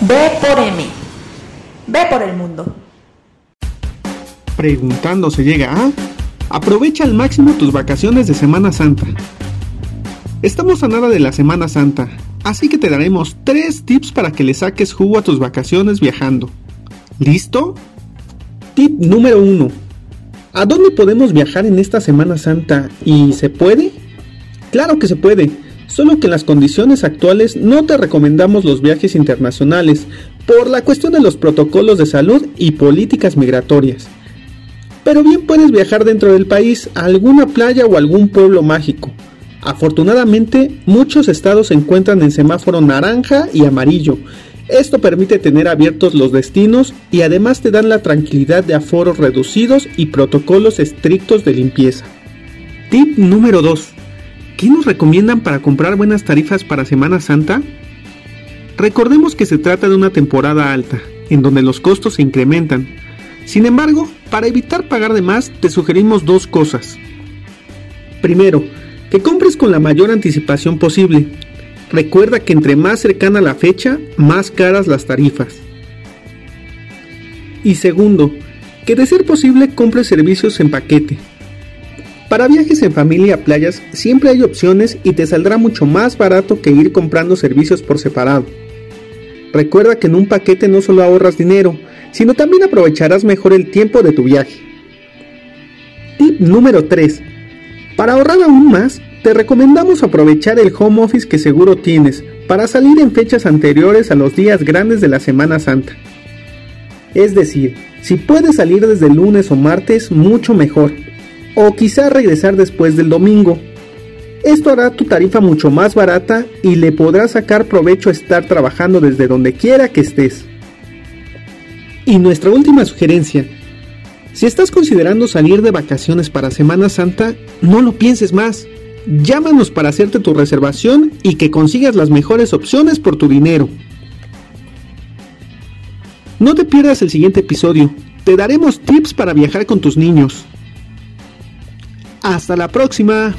B por M. Ve por el mundo. Preguntando se llega a... Aprovecha al máximo tus vacaciones de Semana Santa. Estamos a nada de la Semana Santa, así que te daremos tres tips para que le saques jugo a tus vacaciones viajando. ¿Listo? Tip número 1. ¿A dónde podemos viajar en esta Semana Santa? ¿Y se puede? Claro que se puede, solo que en las condiciones actuales no te recomendamos los viajes internacionales por la cuestión de los protocolos de salud y políticas migratorias. Pero bien puedes viajar dentro del país a alguna playa o algún pueblo mágico. Afortunadamente, muchos estados se encuentran en semáforo naranja y amarillo. Esto permite tener abiertos los destinos y además te dan la tranquilidad de aforos reducidos y protocolos estrictos de limpieza. Tip número 2. ¿Qué nos recomiendan para comprar buenas tarifas para Semana Santa? Recordemos que se trata de una temporada alta, en donde los costos se incrementan. Sin embargo, para evitar pagar de más, te sugerimos dos cosas. Primero, que compres con la mayor anticipación posible. Recuerda que entre más cercana la fecha, más caras las tarifas. Y segundo, que de ser posible compres servicios en paquete. Para viajes en familia a playas siempre hay opciones y te saldrá mucho más barato que ir comprando servicios por separado. Recuerda que en un paquete no solo ahorras dinero, sino también aprovecharás mejor el tiempo de tu viaje. Tip número 3. Para ahorrar aún más, te recomendamos aprovechar el home office que seguro tienes para salir en fechas anteriores a los días grandes de la Semana Santa. Es decir, si puedes salir desde lunes o martes, mucho mejor. O quizá regresar después del domingo. Esto hará tu tarifa mucho más barata y le podrás sacar provecho a estar trabajando desde donde quiera que estés. Y nuestra última sugerencia, si estás considerando salir de vacaciones para Semana Santa, no lo pienses más. Llámanos para hacerte tu reservación y que consigas las mejores opciones por tu dinero. No te pierdas el siguiente episodio. Te daremos tips para viajar con tus niños. Hasta la próxima.